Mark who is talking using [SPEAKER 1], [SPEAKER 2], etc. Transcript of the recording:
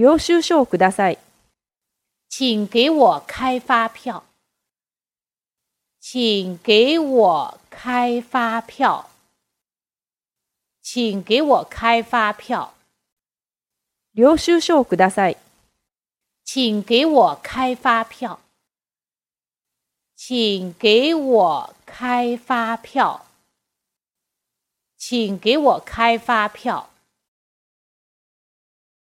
[SPEAKER 1] 領収書ください。
[SPEAKER 2] 请给我开发票。请给我开发票。请给我开发票。
[SPEAKER 1] 領収書ください。
[SPEAKER 2] 请给我开发票。请给我开发票。请给我开发票。